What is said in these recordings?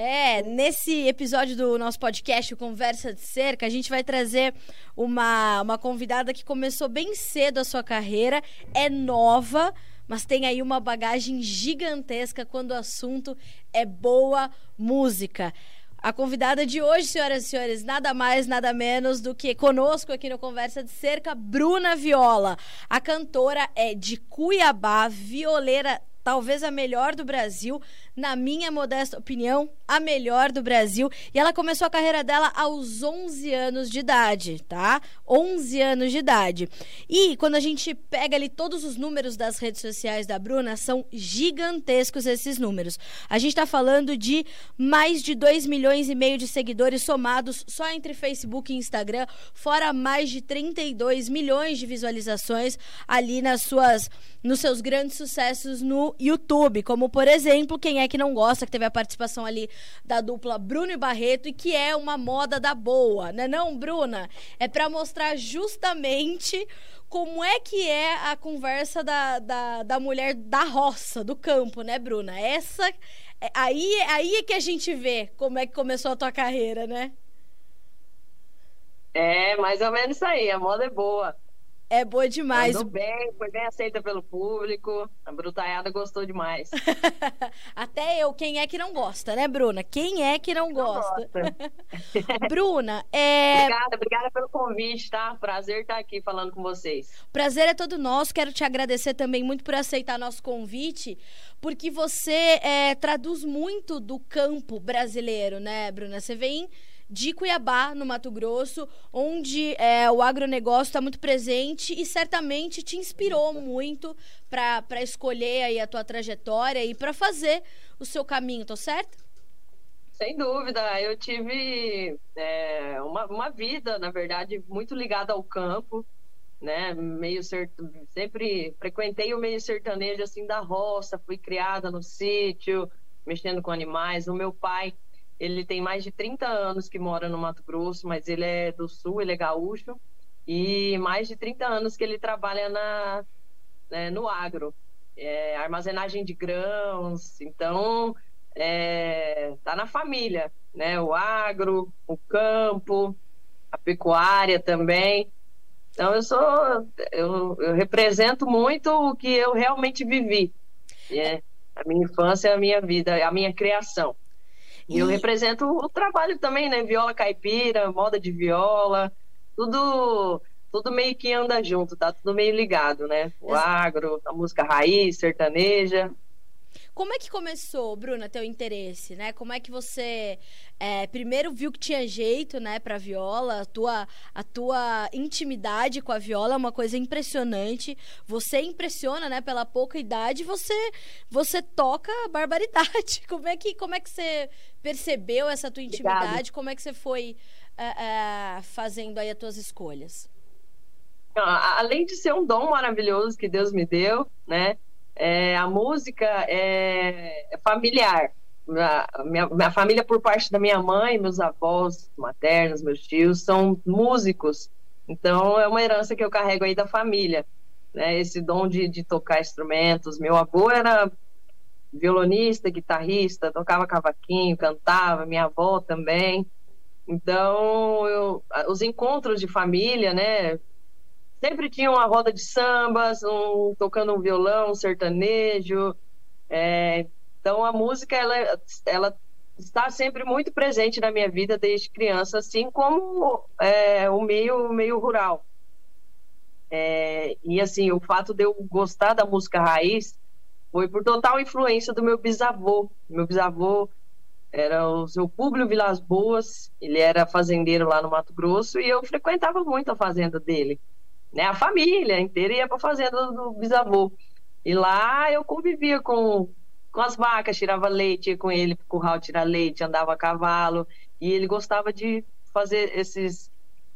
É, nesse episódio do nosso podcast, Conversa de Cerca, a gente vai trazer uma, uma convidada que começou bem cedo a sua carreira, é nova, mas tem aí uma bagagem gigantesca quando o assunto é boa música. A convidada de hoje, senhoras e senhores, nada mais, nada menos do que conosco aqui no Conversa de Cerca, Bruna Viola. A cantora é de Cuiabá, violeira talvez a melhor do Brasil, na minha modesta opinião, a melhor do Brasil. E ela começou a carreira dela aos 11 anos de idade, tá? 11 anos de idade. E quando a gente pega ali todos os números das redes sociais da Bruna, são gigantescos esses números. A gente está falando de mais de 2 milhões e meio de seguidores somados só entre Facebook e Instagram, fora mais de 32 milhões de visualizações ali nas suas nos seus grandes sucessos no YouTube, como por exemplo, quem é que não gosta, que teve a participação ali da dupla Bruno e Barreto e que é uma moda da boa, né não, Bruna? É para mostrar justamente como é que é a conversa da, da, da mulher da roça, do campo, né, Bruna? Essa é, aí, aí é que a gente vê como é que começou a tua carreira, né? É, mais ou menos isso aí, a moda é boa. É boa demais. Andou bem, foi bem aceita pelo público. A Brutaiada gostou demais. Até eu, quem é que não gosta, né, Bruna? Quem é que não, não gosta? Bruna, é. Obrigada, obrigada pelo convite, tá? Prazer estar aqui falando com vocês. Prazer é todo nosso. Quero te agradecer também muito por aceitar nosso convite, porque você é, traduz muito do campo brasileiro, né, Bruna? Você vem de Cuiabá, no Mato Grosso, onde é, o agronegócio está muito presente e certamente te inspirou muito para escolher aí a tua trajetória e para fazer o seu caminho, tô certo? Sem dúvida, eu tive é, uma, uma vida, na verdade, muito ligada ao campo, né? Meio cert... sempre frequentei o meio sertanejo assim da roça, fui criada no sítio, mexendo com animais. O meu pai ele tem mais de 30 anos que mora no Mato Grosso, mas ele é do sul, ele é gaúcho. E mais de 30 anos que ele trabalha na, né, no agro. É, armazenagem de grãos. Então, é, tá na família, né? O agro, o campo, a pecuária também. Então, eu sou... Eu, eu represento muito o que eu realmente vivi. É, a minha infância, a minha vida, a minha criação. E eu represento o trabalho também, né? Viola caipira, moda de viola, tudo tudo meio que anda junto, tá tudo meio ligado, né? O agro, a música raiz, sertaneja. Como é que começou, Bruna, teu interesse, né? Como é que você é, primeiro viu que tinha jeito, né, para viola? A tua, a tua intimidade com a viola é uma coisa impressionante. Você impressiona, né, pela pouca idade. Você, você toca barbaridade. Como é que, como é que você percebeu essa tua intimidade? Obrigado. Como é que você foi é, é, fazendo aí as tuas escolhas? Além de ser um dom maravilhoso que Deus me deu, né? É, a música é, familiar. Minha, minha, família, por parte da minha mãe, meus avós maternos, meus tios, são músicos. Então, é uma herança que eu carrego aí da família. Né? Esse dom de, de tocar instrumentos. Meu avô era violonista, guitarrista, tocava cavaquinho, cantava, minha avó também. Então, eu, os encontros de família, né? Sempre tinha uma roda de sambas, um, tocando um violão, um sertanejo. É, então a música ela, ela está sempre muito presente na minha vida desde criança, assim como é, o meio meio rural. É, e assim o fato de eu gostar da música raiz foi por total influência do meu bisavô. Meu bisavô era o seu Públio Vilas Boas, ele era fazendeiro lá no Mato Grosso e eu frequentava muito a fazenda dele né? A família inteira ia para fazenda do bisavô. E lá eu convivia com, com as vacas, tirava leite, ia com ele para o curral tirar leite, andava a cavalo. E ele gostava de fazer esses,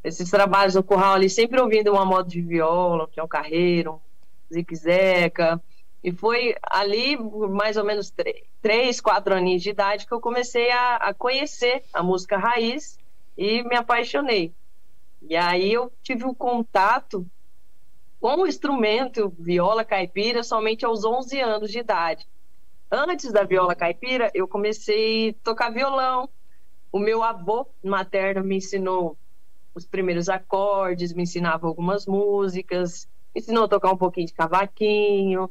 esses trabalhos no curral ali, sempre ouvindo uma moda de viola, que é um carreiro, um zique-zeca. E foi ali, mais ou menos três, quatro aninhos de idade, que eu comecei a, a conhecer a música raiz e me apaixonei. E aí eu tive o um contato com o instrumento viola caipira somente aos 11 anos de idade. antes da viola caipira, eu comecei a tocar violão. O meu avô materno me ensinou os primeiros acordes, me ensinava algumas músicas, me ensinou a tocar um pouquinho de cavaquinho.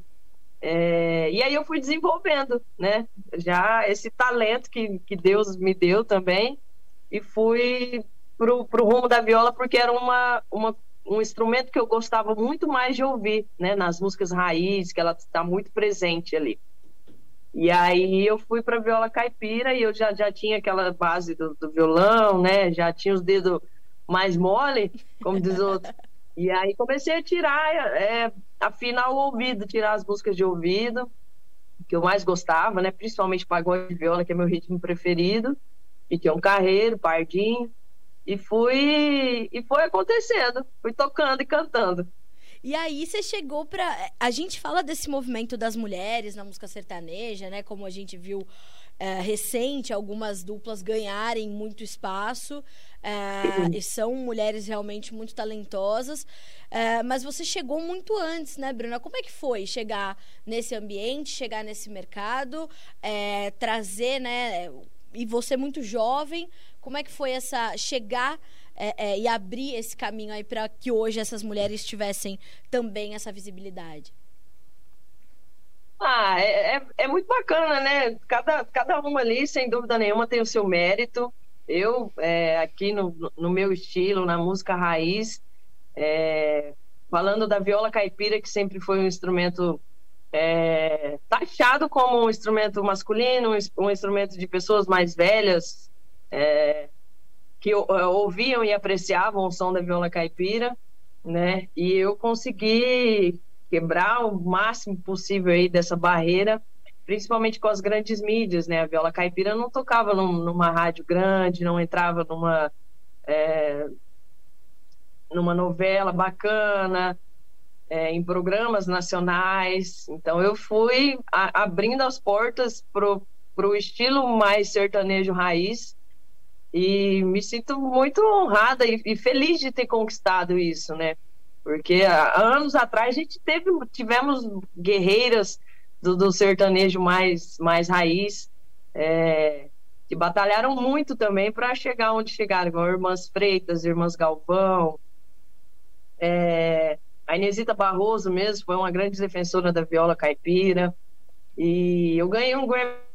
É, e aí eu fui desenvolvendo, né? Já esse talento que, que Deus me deu também. E fui pro, pro rumo da viola porque era uma, uma, um instrumento que eu gostava muito mais de ouvir, né? Nas músicas raiz, que ela está muito presente ali. E aí eu fui para viola caipira e eu já, já tinha aquela base do, do violão, né? Já tinha os dedos mais mole, como diz outro. E aí comecei a tirar, é, afinar o ouvido, tirar as músicas de ouvido, que eu mais gostava, né? Principalmente pagode de viola, que é meu ritmo preferido. E tinha um carreiro, pardinho. E fui e foi acontecendo, fui tocando e cantando. E aí você chegou para a gente fala desse movimento das mulheres na música sertaneja, né? Como a gente viu é, recente algumas duplas ganharem muito espaço é, e são mulheres realmente muito talentosas. É, mas você chegou muito antes, né, Bruna? Como é que foi chegar nesse ambiente, chegar nesse mercado, é, trazer, né? E você muito jovem, como é que foi essa chegar é, é, e abrir esse caminho aí para que hoje essas mulheres tivessem também essa visibilidade? Ah, é, é, é, muito bacana, né? Cada, cada uma ali, sem dúvida nenhuma, tem o seu mérito. Eu, é, aqui no, no meu estilo, na música raiz, é, falando da viola caipira, que sempre foi um instrumento é, taxado como um instrumento masculino, um, um instrumento de pessoas mais velhas, é, que ouviam e apreciavam o som da viola caipira, né? E eu consegui quebrar o máximo possível aí dessa barreira, principalmente com as grandes mídias, né? A viola caipira não tocava num, numa rádio grande, não entrava numa é, numa novela bacana, é, em programas nacionais. Então eu fui a, abrindo as portas pro pro estilo mais sertanejo raiz e me sinto muito honrada e, e, feliz de ter conquistado isso, né? Porque há anos atrás a gente teve, tivemos guerreiras do, do sertanejo mais, mais raiz, é, que batalharam muito também para chegar onde chegaram, igual Irmãs Freitas, Irmãs Galvão, é, a Inesita Barroso mesmo foi uma grande defensora da viola caipira, e eu ganhei um Grammy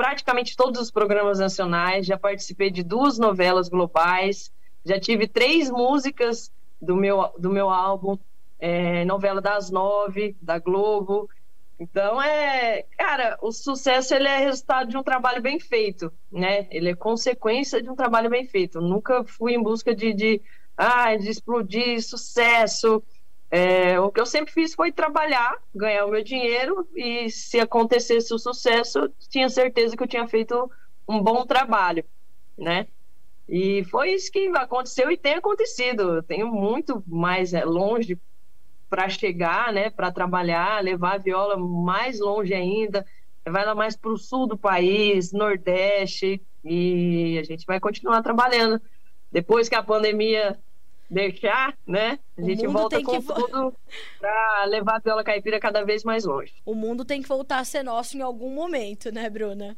praticamente todos os programas nacionais, já participei de duas novelas globais, já tive três músicas do meu, do meu álbum, é, novela das nove, da Globo. Então, é, cara, o sucesso ele é resultado de um trabalho bem feito, né? Ele é consequência de um trabalho bem feito. Nunca fui em busca de, de, ah, de explodir sucesso, é, o que eu sempre fiz foi trabalhar, ganhar o meu dinheiro e se acontecesse o sucesso, tinha certeza que eu tinha feito um bom trabalho, né? E foi isso que aconteceu e tem acontecido. Eu tenho muito mais é, longe para chegar, né? Para trabalhar, levar a viola mais longe ainda, levar ela mais para o sul do país, Nordeste, e a gente vai continuar trabalhando. Depois que a pandemia deixar, né? A gente volta com que... tudo para levar a viola caipira cada vez mais longe. O mundo tem que voltar a ser nosso em algum momento, né, Bruna?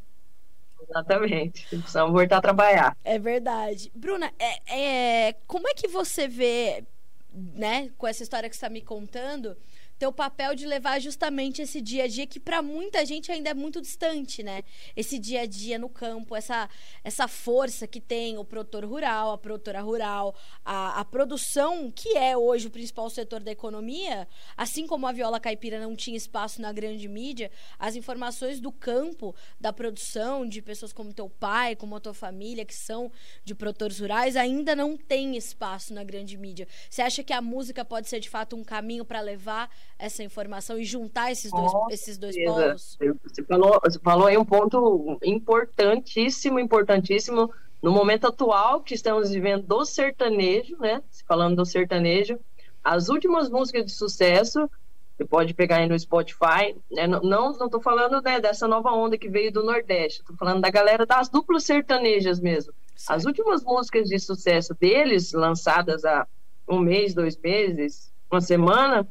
Exatamente. Precisamos voltar a trabalhar. É verdade. Bruna, é, é, como é que você vê, né, com essa história que você está me contando, teu papel de levar justamente esse dia a dia que para muita gente ainda é muito distante, né? Esse dia a dia no campo, essa, essa força que tem o produtor rural, a produtora rural, a, a produção, que é hoje o principal setor da economia, assim como a viola caipira não tinha espaço na grande mídia, as informações do campo, da produção, de pessoas como teu pai, como a tua família, que são de produtores rurais, ainda não tem espaço na grande mídia. Você acha que a música pode ser de fato um caminho para levar essa informação e juntar esses dois, esses dois polos? Você falou, você falou aí um ponto importantíssimo, importantíssimo no momento atual que estamos vivendo do sertanejo, né? Falando do sertanejo, as últimas músicas de sucesso, você pode pegar aí no Spotify, né? não não estou falando né, dessa nova onda que veio do Nordeste, estou falando da galera das duplas sertanejas mesmo. Certo. As últimas músicas de sucesso deles, lançadas há um mês, dois meses, uma semana,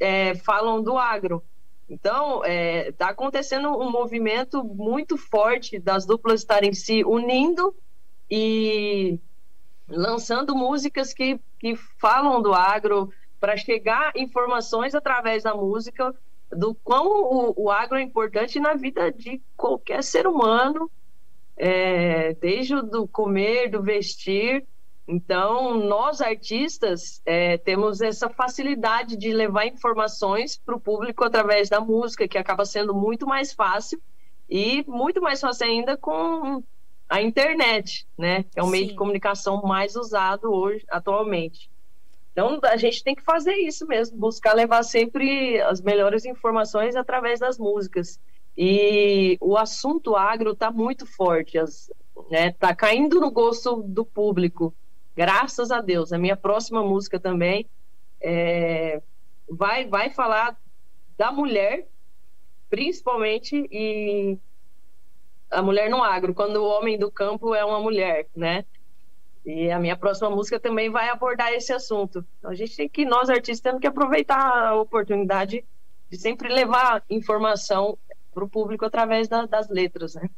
é, falam do agro. Então, está é, tá acontecendo um movimento muito forte das duplas estarem se unindo e lançando músicas que, que falam do agro para chegar informações através da música do quão o, o agro é importante na vida de qualquer ser humano, é, desde o do comer, do vestir. Então, nós artistas é, temos essa facilidade de levar informações para o público através da música, que acaba sendo muito mais fácil e muito mais fácil ainda com a internet, né? Que é o meio de comunicação mais usado hoje, atualmente. Então, a gente tem que fazer isso mesmo, buscar levar sempre as melhores informações através das músicas. E o assunto agro está muito forte, está né, tá caindo no gosto do público, graças a Deus. A minha próxima música também é, vai, vai falar da mulher, principalmente, e a mulher no agro, quando o homem do campo é uma mulher, né? E a minha próxima música também vai abordar esse assunto. Então, a gente tem que, nós artistas, temos que aproveitar a oportunidade de sempre levar informação para o público através da, das letras, né?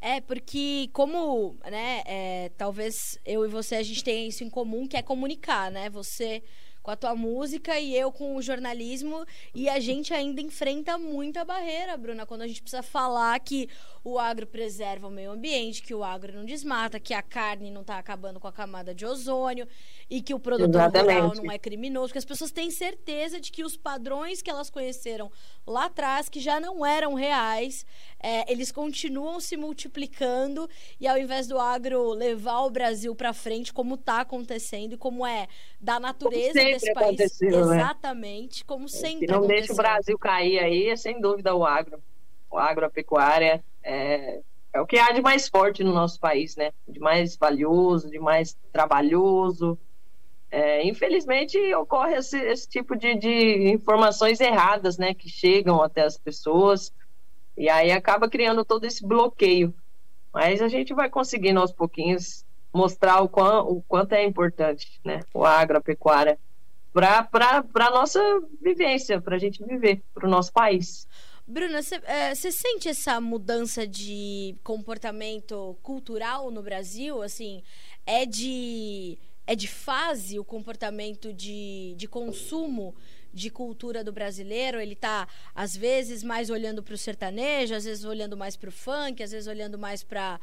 É, porque como, né, é, talvez eu e você, a gente tenha isso em comum, que é comunicar, né? Você com a tua música e eu com o jornalismo. E a gente ainda enfrenta muita barreira, Bruna, quando a gente precisa falar que o agro preserva o meio ambiente, que o agro não desmata, que a carne não está acabando com a camada de ozônio e que o produtor Exatamente. rural não é criminoso, que as pessoas têm certeza de que os padrões que elas conheceram lá atrás, que já não eram reais, é, eles continuam se multiplicando e ao invés do agro levar o Brasil para frente, como está acontecendo e como é da natureza desse país, né? exatamente, como é, sempre. Que não deixa o Brasil cair aí, é sem dúvida o agro, o agro, a pecuária é, é o que há de mais forte no nosso país, né? De mais valioso, de mais trabalhoso. É, infelizmente ocorre esse, esse tipo de, de, informações erradas, né, que chegam até as pessoas e aí acaba criando todo esse bloqueio. Mas a gente vai conseguindo aos pouquinhos mostrar o, quão, o quanto é importante, né, o agropecuária para a nossa vivência, para a gente viver, para o nosso país. Bruna, você é, sente essa mudança de comportamento cultural no Brasil? Assim, é de é de fase o comportamento de, de consumo de cultura do brasileiro? Ele está, às vezes, mais olhando para o sertanejo, às vezes olhando mais para o funk, às vezes olhando mais para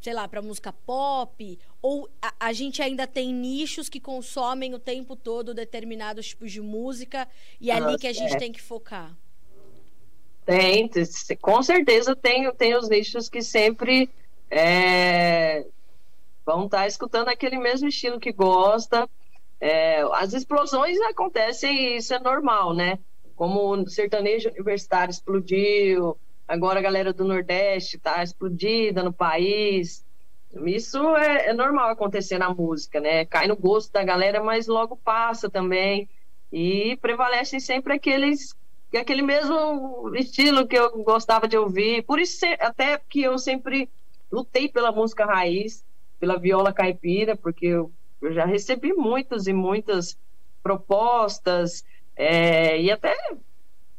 sei lá, para música pop, ou a, a, gente ainda tem nichos que consomem o tempo todo determinados tipos de música e é ali que a gente é. tem que focar. Tem, com certeza tem, tem os nichos que sempre é, vão estar tá escutando aquele mesmo estilo que gosta. É, as explosões acontecem e isso é normal, né? Como o sertanejo universitário explodiu, agora a galera do Nordeste está explodida no país. Isso é, é, normal acontecer na música, né? Cai no gosto da galera, mas logo passa também. E prevalecem sempre aqueles aquele mesmo estilo que eu gostava de ouvir. Por isso, até que eu sempre lutei pela música raiz, pela viola caipira, porque eu, eu já recebi muitas e muitas propostas é, e até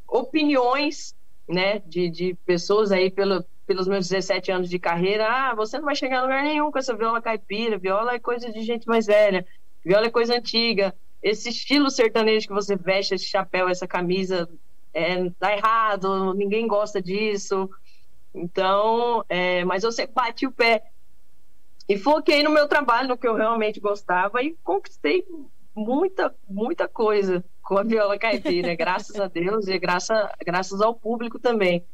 opiniões né, de, de pessoas aí pelo, pelos meus 17 anos de carreira. Ah, você não vai chegar a lugar nenhum com essa viola caipira. Viola é coisa de gente mais velha. Viola é coisa antiga. Esse estilo sertanejo que você veste, esse chapéu, essa camisa é, tá errado, ninguém gosta disso. Então, é, mas eu sempre bati o pé e foquei no meu trabalho, no que eu realmente gostava e conquistei muita, muita coisa com a viola caipira, graças a Deus e graças, graças ao público também,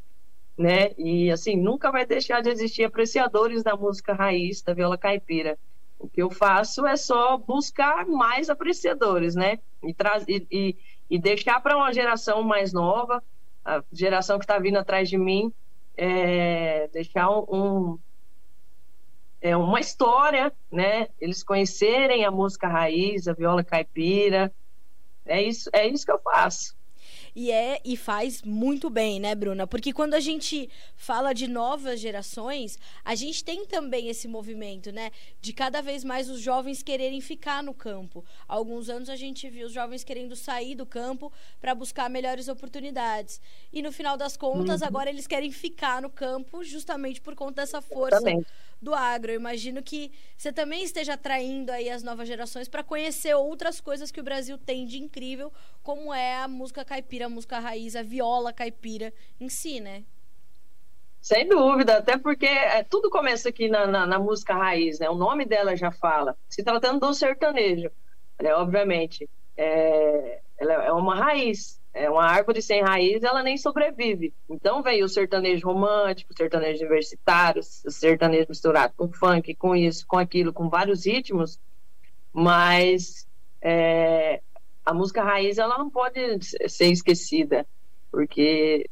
né? E assim, nunca vai deixar de existir apreciadores da música raiz, da viola caipira. O que eu faço é só buscar mais apreciadores, né? E, e, e e deixar para uma geração mais nova, a geração que está vindo atrás de mim, é, deixar um, é, uma história, né? Eles conhecerem a música raiz, a viola caipira. É isso, é isso que eu faço. E é e faz muito bem, né, Bruna? Porque quando a gente fala de novas gerações, a gente tem também esse movimento, né, de cada vez mais os jovens quererem ficar no campo. Há alguns anos a gente viu os jovens querendo sair do campo para buscar melhores oportunidades. E no final das contas, uhum. agora eles querem ficar no campo justamente por conta dessa força Exatamente. Do agro. Eu imagino que você também esteja atraindo aí as novas gerações para conhecer outras coisas que o Brasil tem de incrível, como é a música caipira, a música raiz, a viola caipira em si, né? Sem dúvida, até porque é, tudo começa aqui na, na, na, música raiz, né? O nome dela já fala. Se tratando do sertanejo, né? obviamente, é, ela é uma raiz, é uma árvore sem raiz, ela nem sobrevive. Então veio o sertanejo romântico, o sertanejo universitário, o sertanejo misturado com funk, com isso, com aquilo, com vários ritmos, mas é, a música raiz ela não pode ser esquecida, porque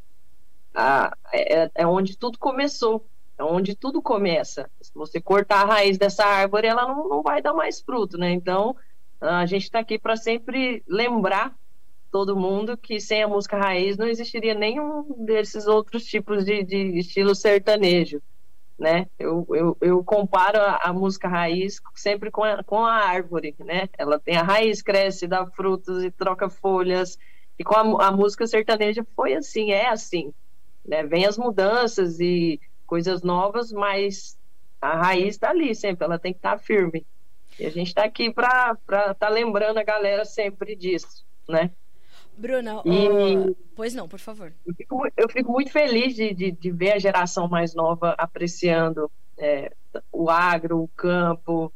a, é, é, onde tudo começou, é onde tudo começa. Se você cortar a raiz dessa árvore, ela não, não vai dar mais fruto, né? Então, a gente está aqui para sempre lembrar todo mundo que sem a música raiz não existiria nenhum desses outros tipos de, de estilo sertanejo, né? Eu, eu, eu comparo a, a, música raiz sempre com a, com a árvore, né? Ela tem a raiz, cresce, dá frutos e troca folhas, e com a, a música sertaneja foi assim, é assim né? Vem as mudanças e coisas novas, mas a raiz está ali sempre, ela tem que estar tá firme. E a gente está aqui para estar tá lembrando a galera sempre disso, né? Bruna, e... uh... pois não, por favor. Eu fico, eu fico muito feliz de, de, de, ver a geração mais nova apreciando é, o agro, o campo,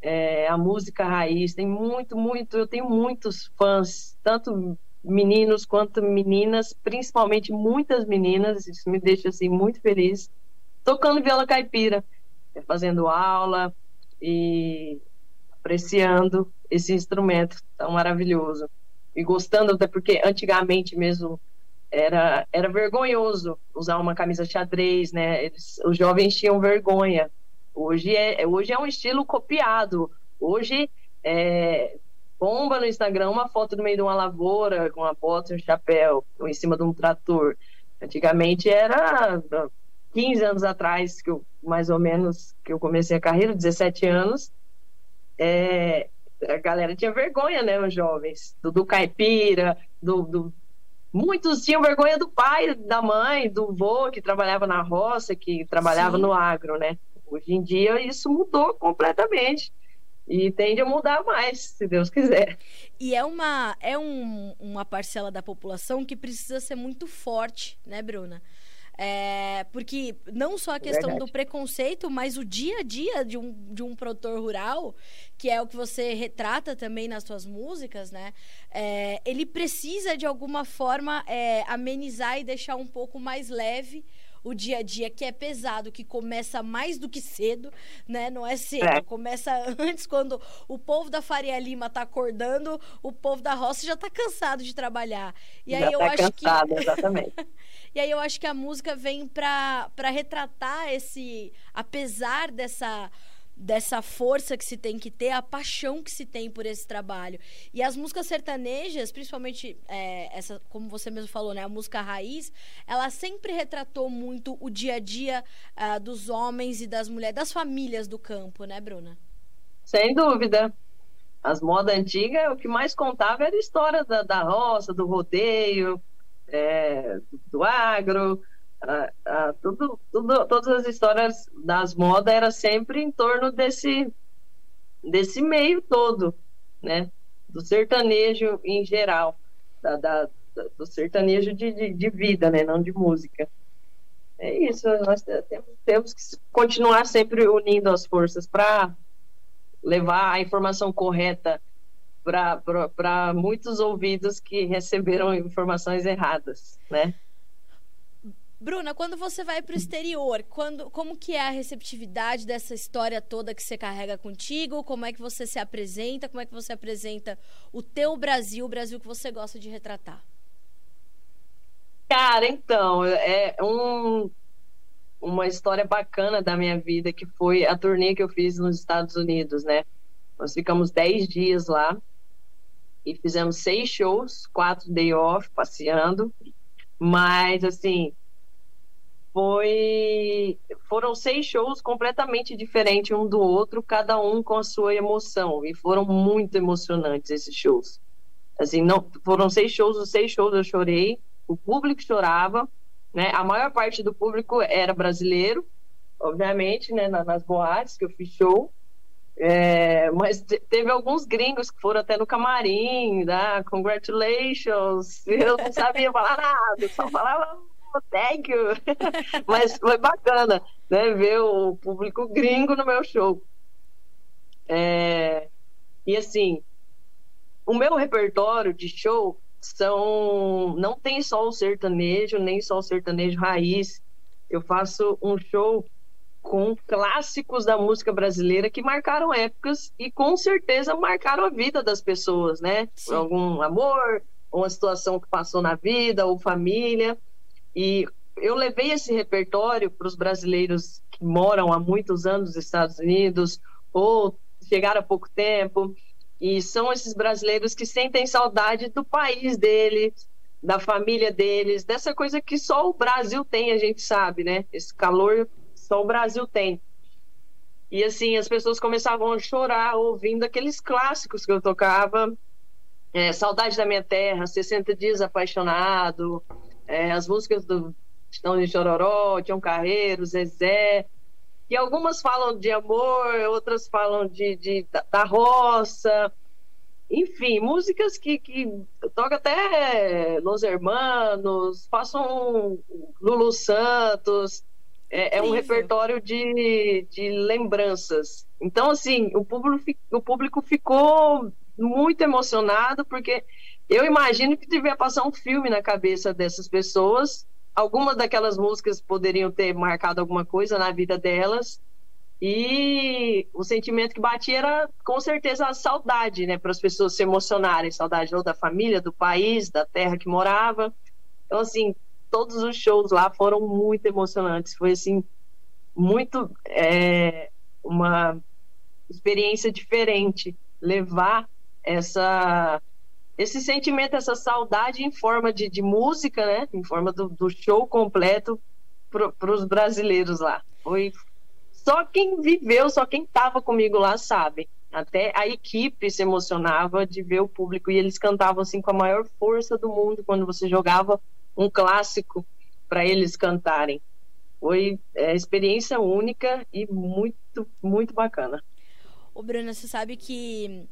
é, a música raiz. Tem muito, muito, eu tenho muitos fãs, tanto meninos quanto meninas, principalmente muitas meninas, isso me deixa assim muito feliz, tocando viola caipira, fazendo aula e apreciando esse instrumento tão maravilhoso. E gostando até porque antigamente mesmo era, era vergonhoso usar uma camisa xadrez, né? Eles, os jovens tinham vergonha. Hoje é, hoje é um estilo copiado. Hoje é, bomba no Instagram uma foto no meio de uma lavoura com uma bota e um chapéu ou em cima de um trator. Antigamente era 15 anos atrás, que eu, mais ou menos, que eu comecei a carreira, 17 anos, é, a galera tinha vergonha, né, os jovens, do, do caipira, do, do, muitos tinham vergonha do pai, da mãe, do vô que trabalhava na roça, que trabalhava Sim. no agro, né? Hoje em dia isso mudou completamente e tende a mudar mais, se Deus quiser. E é uma é um, uma parcela da população que precisa ser muito forte, né, Bruna? É, porque não só a questão Verdade. do preconceito, mas o dia a dia de um, de um produtor rural, que é o que você retrata também nas suas músicas, né? É, ele precisa, de alguma forma, é, amenizar e deixar um pouco mais leve o dia a dia que é pesado, que começa mais do que cedo, né? Não é cedo, é. começa antes quando o povo da Faria Lima tá acordando, o povo da roça já tá cansado de trabalhar. E já aí eu tá acho cansado, que exatamente. e aí eu acho que a música vem para retratar esse apesar dessa dessa força que se tem que ter, a paixão que se tem por esse trabalho. E as músicas sertanejas, principalmente é, essa, como você mesmo falou, né, a música raiz, ela sempre retratou muito o dia a dia uh, dos homens e das mulheres, das famílias do campo, né, Bruna? Sem dúvida. As modas antigas, o que mais contava era a história da, da roça, do rodeio, é, do agro, tudo, tudo, todas as histórias das modas era sempre em torno desse, desse meio todo, né? Do sertanejo em geral, da, da do sertanejo de, de, de, vida, né? Não de música. É isso, nós temos, temos que continuar sempre unindo as forças para levar a informação correta para muitos ouvidos que receberam informações erradas, né? Bruna, quando você vai para o exterior, quando, como que é a receptividade dessa história toda que você carrega contigo? Como é que você se apresenta? Como é que você apresenta o teu Brasil, o Brasil que você gosta de retratar? Cara, então, é um, uma história bacana da minha vida que foi a turnê que eu fiz nos Estados Unidos, né? Nós ficamos 10 dias lá e fizemos seis shows, quatro day off, passeando. Mas, assim, foi foram seis shows completamente diferentes um do outro, cada um com a sua emoção e foram muito emocionantes esses shows. Assim, não foram seis shows, os seis shows eu chorei, o público chorava, né? A maior parte do público era brasileiro, obviamente, né? Nas boates que eu fiz show. É, mas teve alguns gringos que foram até no camarim, né? Congratulations! Eu não sabia falar nada, só falava thank you. mas foi bacana, né? Ver o público gringo no meu show. É, e assim, o meu repertório de show são não tem só o sertanejo, nem só o sertanejo raiz. Eu faço um show com clássicos da música brasileira que marcaram épocas e com certeza marcaram a vida das pessoas, né? Sim. Algum amor, uma situação que passou na vida ou família. E eu levei esse repertório para os brasileiros que moram há muitos anos nos Estados Unidos ou chegaram há pouco tempo. E são esses brasileiros que sentem saudade do país deles, da família deles, dessa coisa que só o Brasil tem, a gente sabe, né? Esse calor só o Brasil tem. E assim, as pessoas começavam a chorar ouvindo aqueles clássicos que eu tocava. É, Saudade da Minha Terra, 60 Dias Apaixonado, é, as músicas do Estão de Chororó, Tião Carreiro, Zezé. E algumas falam de amor, outras falam de, de da roça. Enfim, músicas que, que toca até Los Hermanos, façam Lulu Santos. É, é um repertório de, de lembranças. Então, assim, o público, o público ficou muito emocionado, porque eu imagino que devia passar um filme na cabeça dessas pessoas. Algumas daquelas músicas poderiam ter marcado alguma coisa na vida delas. E o sentimento que batia era, com certeza, a saudade, né? Para as pessoas se emocionarem. Saudade ou da família, do país, da terra que morava. Então, assim, todos os shows lá foram muito emocionantes. Foi assim muito é, uma experiência diferente levar essa esse sentimento, essa saudade em forma de, de música, né? Em forma do, do show completo para os brasileiros lá. Foi só quem viveu, só quem estava comigo lá sabe. Até a equipe se emocionava de ver o público e eles cantavam assim com a maior força do mundo quando você jogava um clássico para eles cantarem. Foi é, experiência única e muito, muito bacana. Ô, Bruna, você sabe que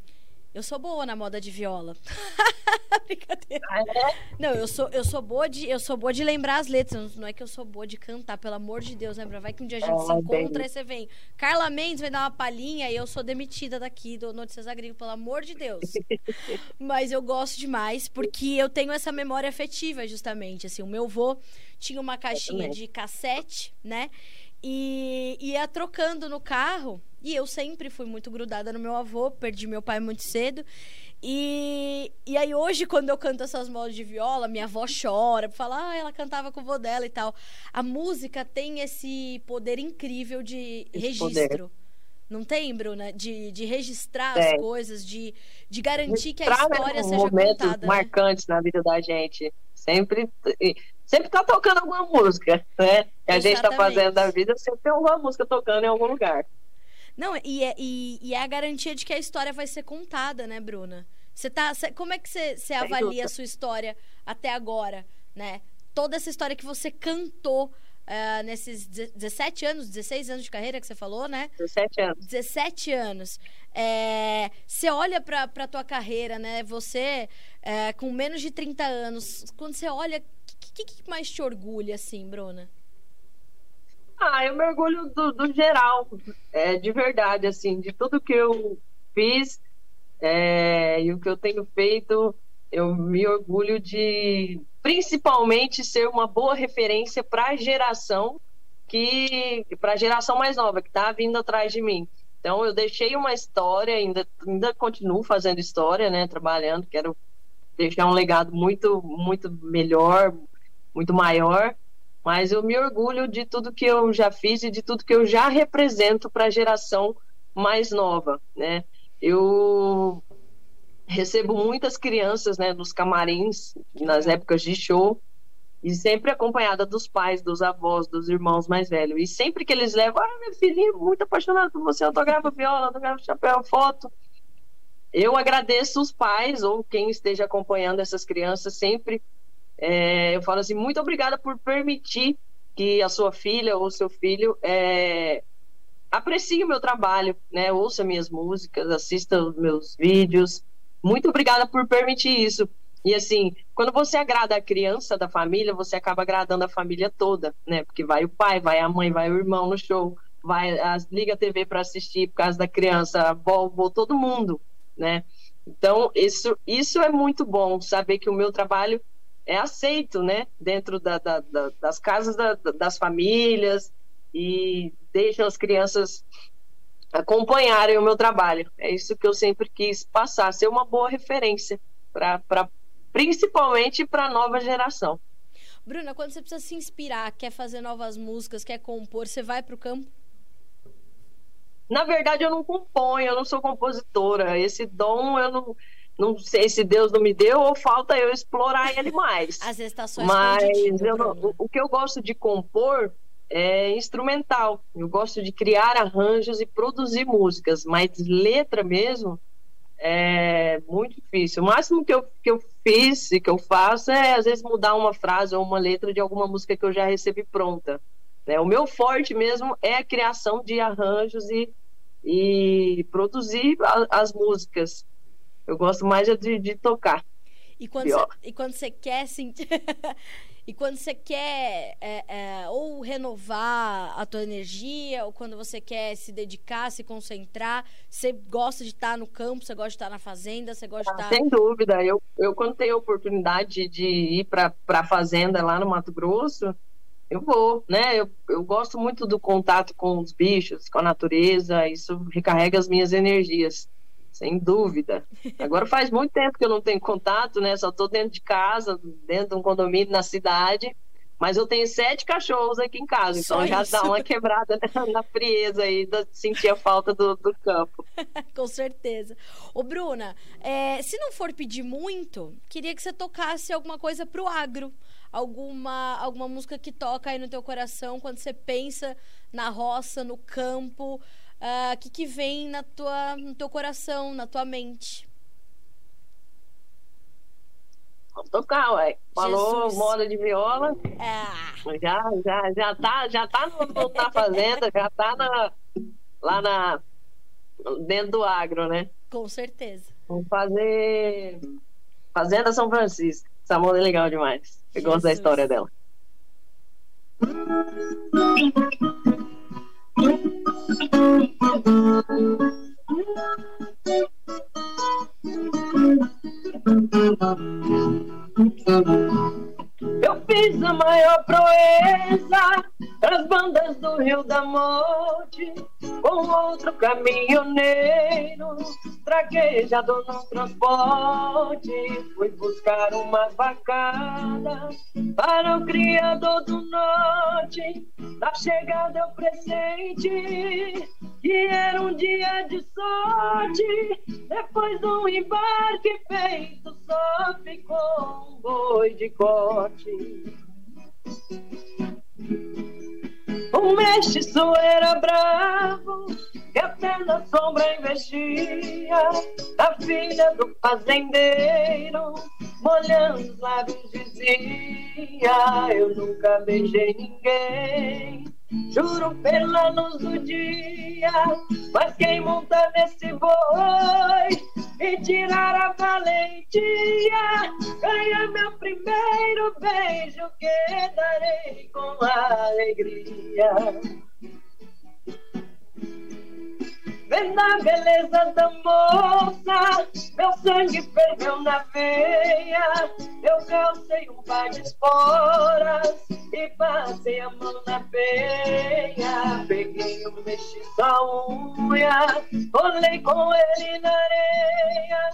eu sou boa na moda de viola. Brincadeira. Ah, é? Não, eu sou, eu sou boa de, eu sou boa de lembrar as letras. Não é que eu sou boa de cantar, pelo amor de Deus, lembra? Vai que um dia a gente ah, se encontra e você vem. Carla Mendes vai dar uma palhinha e eu sou demitida daqui do Notícias Agrícolas, pelo amor de Deus. Mas eu gosto demais porque eu tenho essa memória afetiva, justamente. Assim, o meu avô tinha uma caixinha de cassete, né? E ia trocando no carro. E eu sempre fui muito grudada no meu avô, perdi meu pai muito cedo. E, e aí hoje, quando eu canto essas modas de viola, minha avó chora, fala, ah, ela cantava com o vô dela e tal. A música tem esse poder incrível de esse registro. Poder. Não tem, Bruna? De, de registrar as coisas, de, de garantir registrar, que a história né, seja momentos contada. Né? marcantes né? na vida da gente. Sempre sempre tá tocando alguma música, né? A gente tá fazendo da vida, sempre tem alguma música tocando em algum lugar. Não, e é, e, e é a garantia de que a história vai ser contada, né, Bruna? Você tá, cê, como é que você, avalia a sua história até agora, né? Toda essa história que você cantou uh, nesses 17 anos, 16 anos de carreira que você falou, né? 17 anos. 17 anos. É, você olha para a tua carreira, né? Você, é, com menos de 30 anos, quando você olha, que, que, mais te orgulha, assim, Bruna? Ah, eu me orgulho do, do geral, é, de verdade, assim, de tudo que eu fiz é, e o que eu tenho feito, eu me orgulho de, principalmente, ser uma boa referência para a geração que, para a geração mais nova que está vindo atrás de mim. Então, eu deixei uma história, ainda, ainda continuo fazendo história, né, trabalhando, quero deixar um legado muito, muito melhor, muito maior mas eu me orgulho de tudo que eu já fiz e de tudo que eu já represento para a geração mais nova, né? Eu recebo muitas crianças, né, nos camarins, nas épocas de show, e sempre acompanhada dos pais, dos avós, dos irmãos mais velhos. E sempre que eles levam, ah, meu filhinho, muito apaixonado por você, autografa viola, autografa chapéu, foto. Eu agradeço os pais ou quem esteja acompanhando essas crianças sempre. É, eu falo assim, muito obrigada por permitir que a sua filha ou seu filho é, aprecie o meu trabalho, né? Ouça minhas músicas, assista os meus vídeos. Muito obrigada por permitir isso. E assim, quando você agrada a criança da família, você acaba agradando a família toda, né? Porque vai o pai, vai a mãe, vai o irmão no show, vai as, liga a TV para assistir por causa da criança, a avó, todo mundo, né? Então, isso, isso é muito bom, saber que o meu trabalho é aceito, né? Dentro da, da, da, das casas das famílias e deixam as crianças acompanharem o meu trabalho. É isso que eu sempre quis passar, ser uma boa referência para principalmente para a nova geração. Bruna, quando você precisa se inspirar, quer fazer novas músicas, quer compor, você vai para o campo? Na verdade, eu não componho, eu não sou compositora. Esse dom eu não, não sei se Deus não me deu ou falta eu explorar ele mais. Está só Mas não, o, o que eu gosto de compor é instrumental. Eu gosto de criar arranjos e produzir músicas, mas letra mesmo é muito difícil. O máximo que eu, que eu fiz e que eu faço é, às vezes, mudar uma frase ou uma letra de alguma música que eu já recebi pronta. Né? O meu forte mesmo é a criação de arranjos e, e produzir a, as músicas. Eu gosto mais de, de tocar. E quando, você, e quando você quer sentir. E quando você quer é, é, ou renovar a tua energia, ou quando você quer se dedicar, se concentrar, você gosta de estar no campo, você gosta de estar na fazenda, você gosta ah, de estar... Sem dúvida. Eu, eu quando tenho a oportunidade de ir para a fazenda lá no Mato Grosso, eu vou, né? Eu, eu gosto muito do contato com os bichos, com a natureza, isso recarrega as minhas energias sem dúvida. Agora faz muito tempo que eu não tenho contato, né? Só estou dentro de casa, dentro de um condomínio na cidade. Mas eu tenho sete cachorros aqui em casa, então Só já isso. dá uma quebrada na, na frieza aí, de sentir a falta do, do campo. Com certeza. Ô, Bruna, é, se não for pedir muito, queria que você tocasse alguma coisa pro agro. Alguma, alguma música que toca aí no teu coração quando você pensa na roça, no campo o uh, ah, que, que vem na tua, no teu coração, na tua mente? Vamos tocar, ué. Falou Jesus. moda de viola. É. Já, já, já tá, já tá no, no na fazenda, já tá na, lá na, dentro do agro, né? Com certeza. Vamos fazer Fazenda São Francisco. Essa moda é legal demais. Eu Jesus. gosto da história dela. Thank you. Traquejado no transporte. Fui buscar uma facada para o Criador do Norte. Na chegada eu presente que era um dia de sorte. Depois de um embarque feito, só ficou um boi de corte. O mestiço era bravo, que até na sombra investia. A filha do fazendeiro, molhando os lábios, dizia: Eu nunca beijei ninguém. Juro pela luz do dia, mas quem monta nesse boi e tirar a valentia, ganha meu primeiro beijo que darei com alegria. Vendo a beleza da moça, meu sangue ferveu na veia. Eu calcei um par de esporas e passei a mão na peia. Peguei um mexiço à unha, rolei com ele na areia.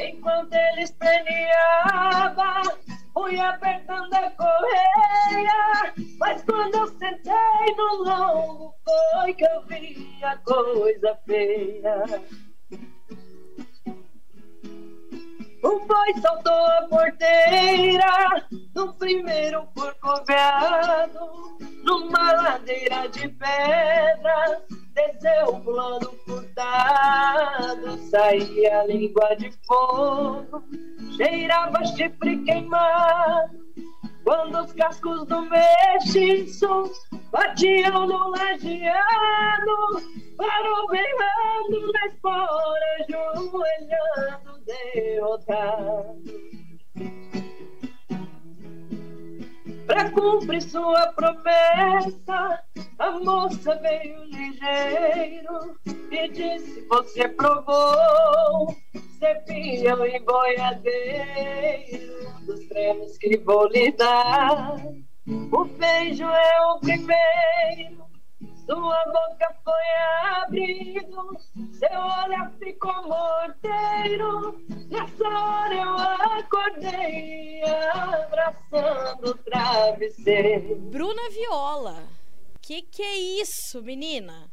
Enquanto ele esperneava, fui apertando a correia. Mas quando eu sentei no longo, foi que eu vi a coisa feia. O boi saltou a porteira, no primeiro corcoveado, numa ladeira de pedra, desceu pulando furtado, saía língua de fogo, cheirava chifre queimado, quando os cascos do mestiço batiam no lajeado, parou berrando na espora, ajoelhando, derrotado. Pra cumprir sua promessa, a moça veio ligeiro e disse: Você provou ser e boiadeiro dos prêmios que vou lhe dar. O beijo é o primeiro, sua boca foi abrindo, seu olhar ficou morteiro. Nessa hora eu acordei abraçando o travesseiro. Bruna Viola, que que é isso, menina?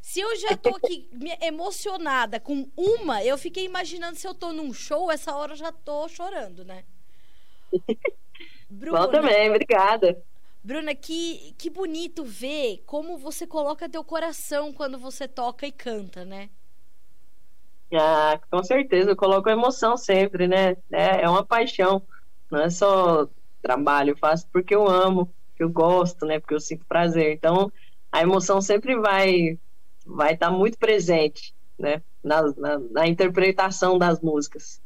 Se eu já tô aqui emocionada com uma, eu fiquei imaginando se eu tô num show, essa hora eu já tô chorando, né? Bruna, Bom também, obrigada. Bruna, que, que bonito ver como você coloca teu coração quando você toca e canta, né? Ah, com certeza, eu coloco emoção sempre, né? É, é uma paixão, não é só trabalho, eu faço porque eu amo, porque eu gosto, né? Porque eu sinto prazer. Então, a emoção sempre vai vai estar tá muito presente, né? Na, na, na, interpretação das músicas.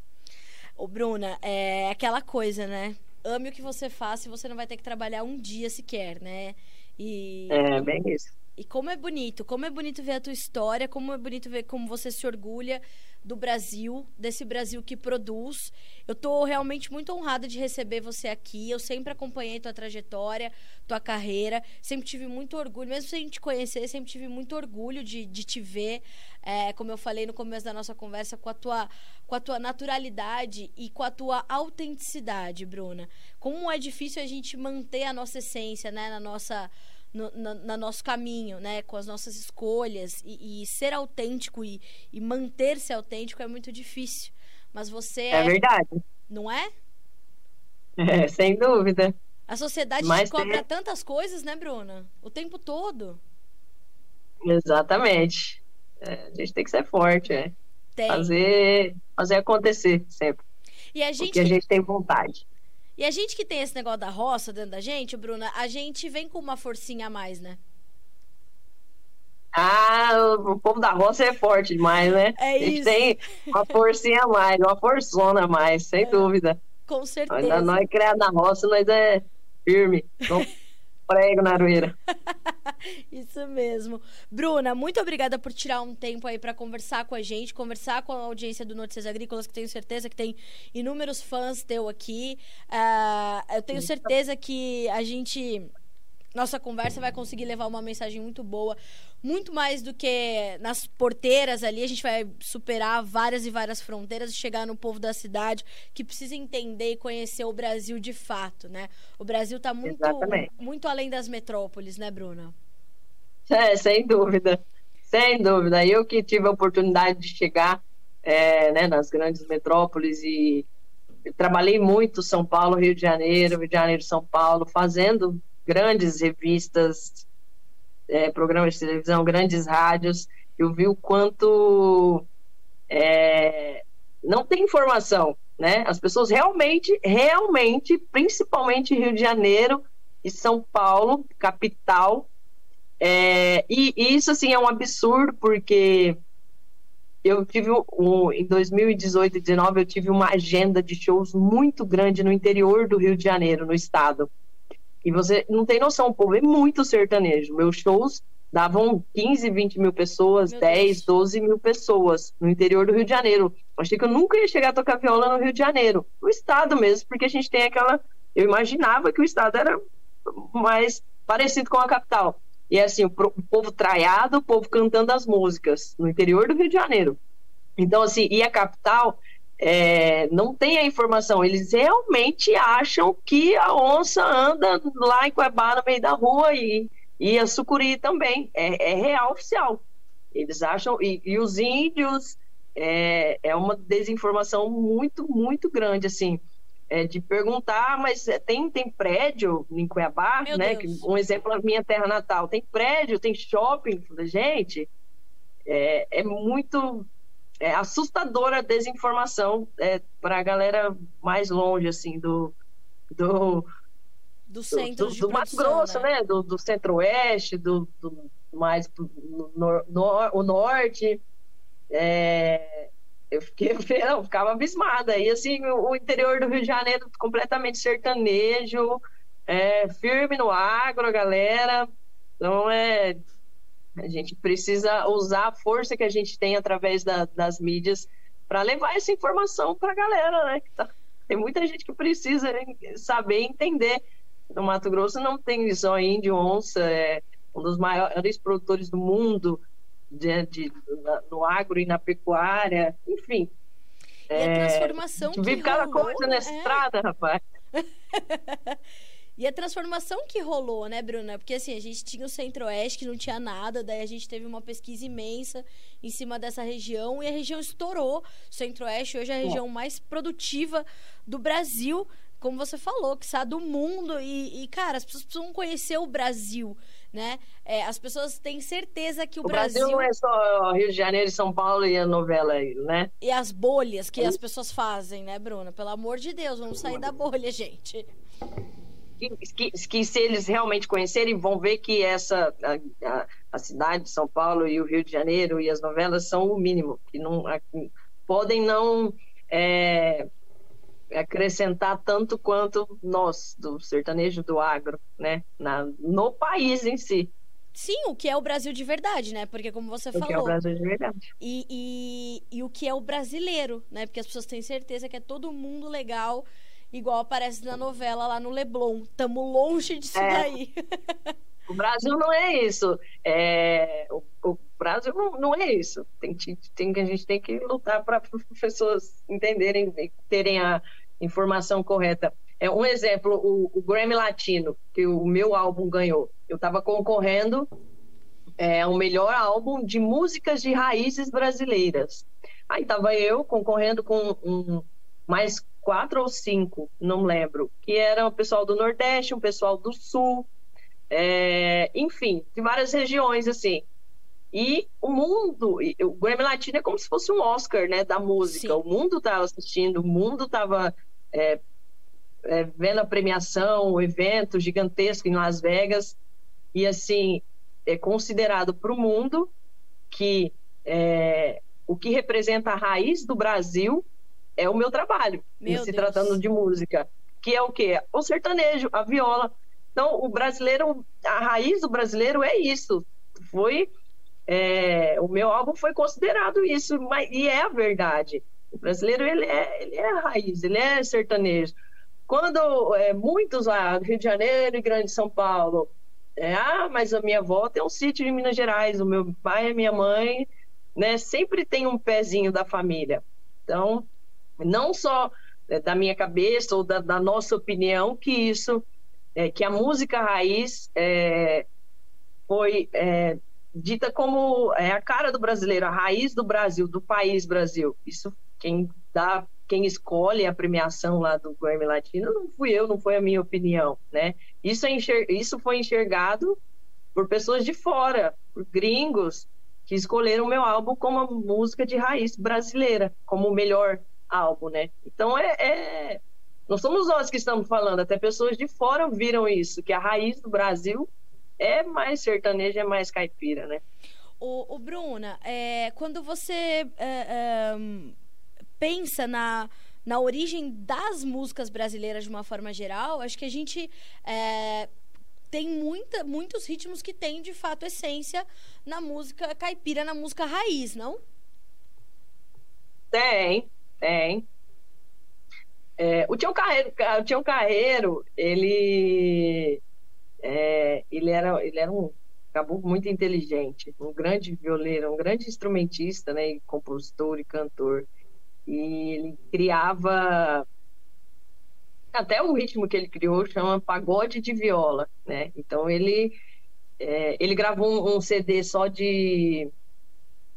Ô, Bruna, é aquela coisa, né? Ame o que você faz e você não vai ter que trabalhar um dia sequer, né? E... É, bem isso. E como é bonito, como é bonito ver a tua história, como é bonito ver como você se orgulha do Brasil, desse Brasil que produz. Eu estou realmente muito honrada de receber você aqui. Eu sempre acompanhei tua trajetória, tua carreira. Sempre tive muito orgulho, mesmo sem te conhecer, sempre tive muito orgulho de, de te ver. É, como eu falei no começo da nossa conversa, com a, tua, com a tua naturalidade e com a tua autenticidade, Bruna. Como é difícil a gente manter a nossa essência, né, na nossa no, na, na, nosso caminho, né? Com as nossas escolhas. E, e ser autêntico e, e manter-se autêntico é muito difícil. Mas você é. É verdade. Não é? É, sem dúvida. A sociedade Mas cobra tem... tantas coisas, né, Bruna? O tempo todo. Exatamente. É, a gente tem que ser forte, é. Tem. Fazer, fazer acontecer sempre. E a gente... Porque a gente tem vontade. E a gente que tem esse negócio da roça dentro da gente, Bruna, a gente vem com uma forcinha a mais, né? Ah, o povo da roça é forte demais, né? É isso. A gente tem uma forcinha a mais, uma forçona a mais, sem é, dúvida. Com certeza. Nós, nós criados na roça, nós é firme. Não prego na aroeira. Isso mesmo. Bruna, muito obrigada por tirar um tempo aí para conversar com a gente, conversar com a audiência do Notícias Agrícolas, que tenho certeza que tem inúmeros fãs teu aqui. Uh, eu tenho certeza que a gente nossa conversa vai conseguir levar uma mensagem muito boa, muito mais do que nas porteiras ali. A gente vai superar várias e várias fronteiras e chegar no povo da cidade que precisa entender e conhecer o Brasil de fato, né? O Brasil está muito, muito além das metrópoles, né, Bruna? É, sem dúvida. Sem dúvida. Eu que tive a oportunidade de chegar é, né, nas grandes metrópoles e trabalhei muito São Paulo, Rio de Janeiro, Rio de Janeiro, São Paulo, fazendo grandes revistas, é, programas de televisão, grandes rádios, eu vi o quanto é, não tem informação, né? As pessoas realmente, realmente, principalmente Rio de Janeiro e São Paulo, capital, é, e, e, isso assim é um absurdo porque eu tive um, em 2018 e 2019 eu tive uma agenda de shows muito grande no interior do Rio de Janeiro, no estado. E você não tem noção, o povo é muito sertanejo. Meus shows davam 15, 20 mil pessoas, Meu 10, Deus. 12 mil pessoas no interior do Rio de Janeiro. Achei que eu nunca ia chegar a tocar viola no Rio de Janeiro. No estado mesmo, porque a gente tem aquela. Eu imaginava que o estado era mais parecido com a capital. E é assim, o, o povo traiado, o povo cantando as músicas no interior do Rio de Janeiro. Então, assim, e a capital é, não tem a informação. Eles realmente acham que a onça anda lá em Cuiabá, no meio da rua, e, e a sucuri também. É, é real oficial. Eles acham. E, e os índios é, é uma desinformação muito, muito grande, assim. É, de perguntar, mas tem, tem prédio em Cuiabá, Meu né? Que, um exemplo na minha terra natal. Tem prédio, tem shopping. Gente, é, é muito é, assustadora a desinformação é, para a galera mais longe, assim, do, do, do centro do, do, do Mato Grosso, né? né? Do, do centro-oeste, do, do, mais no, no, no, o norte. É, eu fiquei, não, ficava abismada. E assim, o, o, interior do Rio de Janeiro completamente sertanejo, é, firme no agro, galera. Então é. A gente precisa usar a força que a gente tem através da, das mídias para levar essa informação para a galera, né? Tá, tem muita gente que precisa saber entender. No Mato Grosso não tem só índio, onça, é um dos maiores produtores do mundo de, de, no agro e na pecuária, enfim. E a é, transformação é, que vive cada coisa nessa é. estrada, rapaz. E a transformação que rolou, né, Bruna? Porque assim, a gente tinha o Centro-Oeste que não tinha nada, daí a gente teve uma pesquisa imensa em cima dessa região e a região estourou. O Centro-Oeste hoje é a região mais produtiva do Brasil, como você falou, que está do mundo. E, e, cara, as pessoas precisam conhecer o Brasil né? É, as pessoas têm certeza que o, o Brasil... Brasil não é só Rio de Janeiro e São Paulo e a novela aí, né? E as bolhas que as pessoas fazem, né, Bruna? Pelo amor de Deus, vamos sair da bolha, gente. Que, que, se eles realmente conhecerem, vão ver que essa a, a, cidade de São Paulo e o Rio de Janeiro e as novelas são o mínimo, que não a, podem não é, acrescentar tanto quanto nós, do sertanejo, do agro, né? Na, no país em si. Sim, o que é o Brasil de verdade, né? Porque como você o falou. O que é o Brasil de verdade. E, e, e o que é o brasileiro, né? Porque as pessoas têm certeza que é todo mundo legal, igual aparece na novela lá no Leblon. Tamo longe disso é. daí. O Brasil não é isso. É, o, o Brasil não, não, é isso. Tem, tem, a gente tem que lutar para as pessoas entenderem, terem a informação correta. É um exemplo, o, o Grammy Latino, que o meu álbum ganhou. Eu estava concorrendo é, o melhor álbum de músicas de raízes brasileiras. Aí estava eu concorrendo com um, mais quatro ou cinco, não lembro, que era o pessoal do Nordeste, um pessoal do Sul, é, enfim, de várias regiões, assim. E o mundo, o Grammy Latino é como se fosse um Oscar, né, da música. Sim. O mundo estava assistindo, o mundo estava é, é, vendo a premiação, o evento gigantesco em Las Vegas. E, assim, é considerado para o mundo que é, o que representa a raiz do Brasil é o meu trabalho, meu se Deus. tratando de música. Que é o quê? O sertanejo, a viola. Então, o brasileiro, a raiz do brasileiro é isso. Foi. É, o meu álbum foi considerado isso, mas, e é a verdade. O brasileiro, ele é, ele é a raiz, ele é sertanejo. Quando é, muitos lá, Rio de Janeiro e Grande São Paulo, é, ah, mas a minha avó tem um sítio em Minas Gerais, o meu pai e a minha mãe, né, sempre tem um pezinho da família. Então, não só é, da minha cabeça ou da, da nossa opinião que isso é, que a música raiz é, foi é, dita como é, a cara do brasileiro, a raiz do Brasil, do país Brasil. Isso quem dá, quem escolhe a premiação lá do Grammy Latino não fui eu, não foi a minha opinião, né? Isso, é enxer... Isso foi enxergado por pessoas de fora, por gringos que escolheram meu álbum como a música de raiz brasileira, como o melhor álbum, né? Então é, é não somos nós que estamos falando, até pessoas de fora viram isso, que a raiz do Brasil é mais sertaneja, é mais caipira, né? O, o Bruna, é, quando você é, é, pensa na, na origem das músicas brasileiras de uma forma geral, acho que a gente é, tem muita, muitos ritmos que têm, de fato, essência na música caipira, na música raiz, não? Tem, tem. É, o Tião Carreiro, o Tião Carreiro, ele, é, ele, era, ele era um caboclo muito inteligente, um grande violeiro, um grande instrumentista, né, e compositor e cantor. E ele criava até o ritmo que ele criou chama pagode de viola, né? Então ele é, ele gravou um, um, CD só de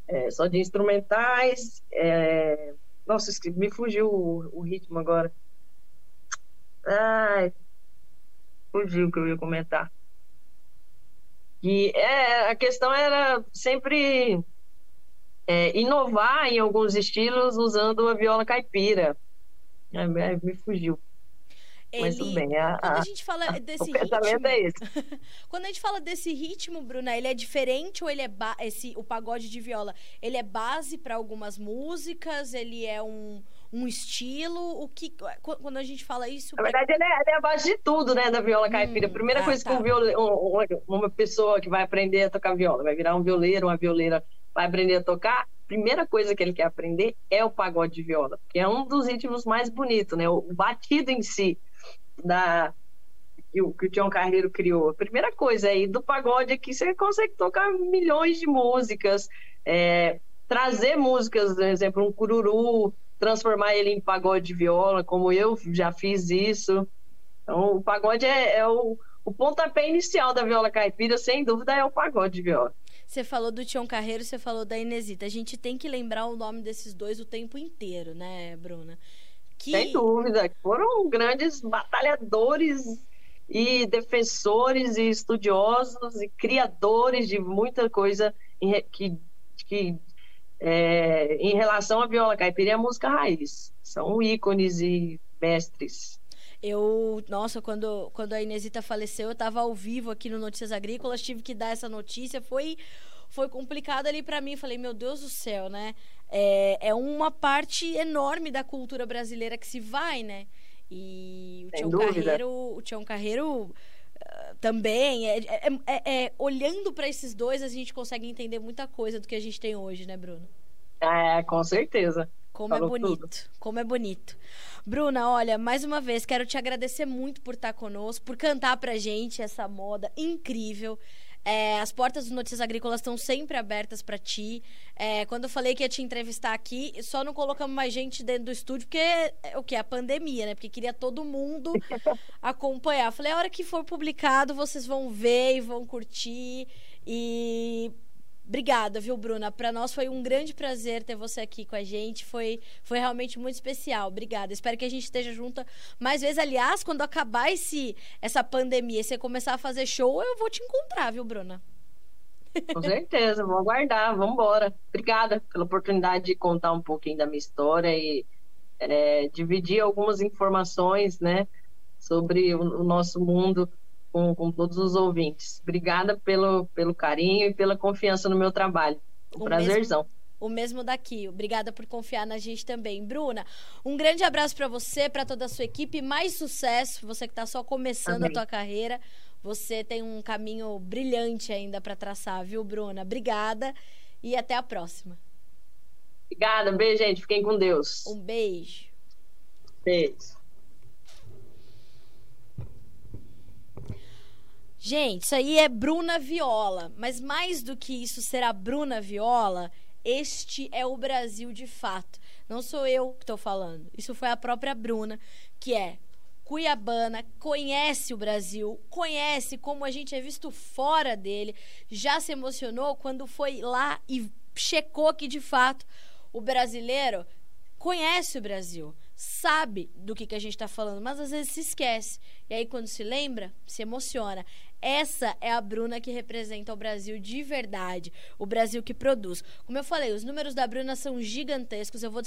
é, só de instrumentais. É... Nossa, me fugiu o, o, ritmo agora. Ai, fugiu o que eu ia comentar. E é, a questão era sempre é, inovar em alguns estilos usando a viola caipira. Me fugiu. Ele, tudo bem. A, quando a gente fala desse ritmo, é esse. quando a gente fala desse ritmo, Bruna, ele é diferente ou ele é esse o pagode de viola? Ele é base para algumas músicas? Ele é um, um estilo? O que quando a gente fala isso? Na verdade, ele é, ele é a base de tudo, né, da viola caipira. Hum, Primeira ah, coisa tá. que um viole, um, uma pessoa que vai aprender a tocar viola, vai virar um violeiro, uma violeira, vai aprender a tocar. Primeira coisa que ele quer aprender é o pagode de viola, que é um dos ritmos mais bonitos, né? O batido em si da que o, que o Tião Carreiro criou. A primeira coisa aí do pagode que você consegue tocar milhões de músicas, é, trazer músicas, por exemplo, um cururu, transformar ele em pagode de viola, como eu já fiz isso. Então, o pagode é, é o, o pontapé inicial da viola caipira, sem dúvida, é o pagode de viola. Você falou do Tião Carreiro, você falou da Inesita. A gente tem que lembrar o nome desses dois o tempo inteiro, né, Bruna? Que... Sem dúvida, foram grandes batalhadores e defensores e estudiosos e criadores de muita coisa que, que é, em relação à viola caipira e à música raiz. São ícones e mestres. Eu, nossa, quando, quando a Inesita faleceu, eu estava ao vivo aqui no Notícias Agrícolas, tive que dar essa notícia, foi foi complicado ali para mim. Falei, meu Deus do céu, né? É, é uma parte enorme da cultura brasileira que se vai, né? E o Tião Carreiro, o Tião Carreiro uh, também. É, é, é, é olhando para esses dois, a gente consegue entender muita coisa do que a gente tem hoje, né, Bruno? É, com certeza. Como é Falou é bonito, tudo. como é bonito. Bruna, olha, mais uma vez, quero te agradecer muito por estar conosco, por cantar pra gente essa moda incrível. É, as portas do Notícias Agrícolas estão sempre abertas para ti. É, quando eu falei que ia te entrevistar aqui, só não colocamos mais gente dentro do estúdio, porque é o que? A pandemia, né? Porque queria todo mundo acompanhar. Falei, a hora que for publicado, vocês vão ver e vão curtir. E Obrigada, viu, Bruna? Para nós foi um grande prazer ter você aqui com a gente. Foi, foi realmente muito especial. Obrigada. Espero que a gente esteja junto mais vezes. Aliás, quando acabar esse, essa pandemia você começar a fazer show, eu vou te encontrar, viu, Bruna? Com certeza, vou aguardar. Vamos embora. Obrigada pela oportunidade de contar um pouquinho da minha história e é, dividir algumas informações, né, sobre o, o nosso mundo com, com todos os ouvintes. Obrigada pelo, pelo carinho e pela confiança no meu trabalho. Um o prazerzão. Mesmo, o mesmo daqui. Obrigada por confiar na gente também. Bruna, um grande abraço para você, para toda a sua equipe. Mais sucesso, você que está só começando Amém. a tua carreira. Você tem um caminho brilhante ainda para traçar, viu, Bruna? Obrigada e até a próxima. Obrigada, um beijo, gente. Fiquem com Deus. Um beijo. Beijo. Gente, isso aí é Bruna Viola. Mas mais do que isso ser a Bruna Viola, este é o Brasil de fato. Não sou eu que estou falando. Isso foi a própria Bruna, que é cuiabana, conhece o Brasil, conhece como a gente é visto fora dele, já se emocionou quando foi lá e checou que de fato o brasileiro conhece o Brasil, sabe do que, que a gente está falando, mas às vezes se esquece. E aí, quando se lembra, se emociona. Essa é a Bruna que representa o Brasil de verdade, o Brasil que produz. Como eu falei, os números da Bruna são gigantescos. Eu vou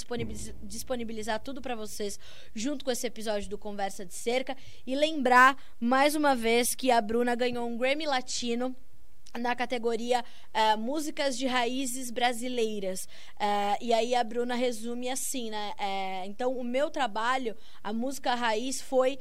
disponibilizar, tudo para vocês junto com esse episódio do Conversa de Cerca e lembrar mais uma vez que a Bruna ganhou um Grammy Latino na categoria uh, músicas de raízes brasileiras. Uh, e aí a Bruna resume assim né? Uh, então o meu trabalho a música raiz foi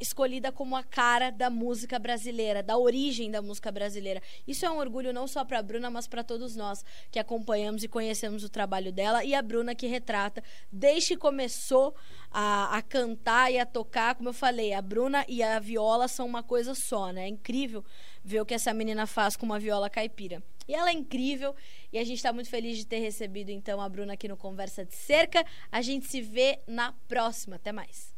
escolhida como a cara da música brasileira da origem da música brasileira. Isso é um orgulho não só para a Bruna mas para todos nós que acompanhamos e conhecemos o trabalho dela e a Bruna que retrata. Desde que começou a, a cantar e a tocar como eu falei a Bruna e a viola são uma coisa só né? É incrível ver o que essa menina faz com uma viola caipira. E ela é incrível e a gente está muito feliz de ter recebido então a Bruna aqui no Conversa de Cerca. A gente se vê na próxima. Até mais.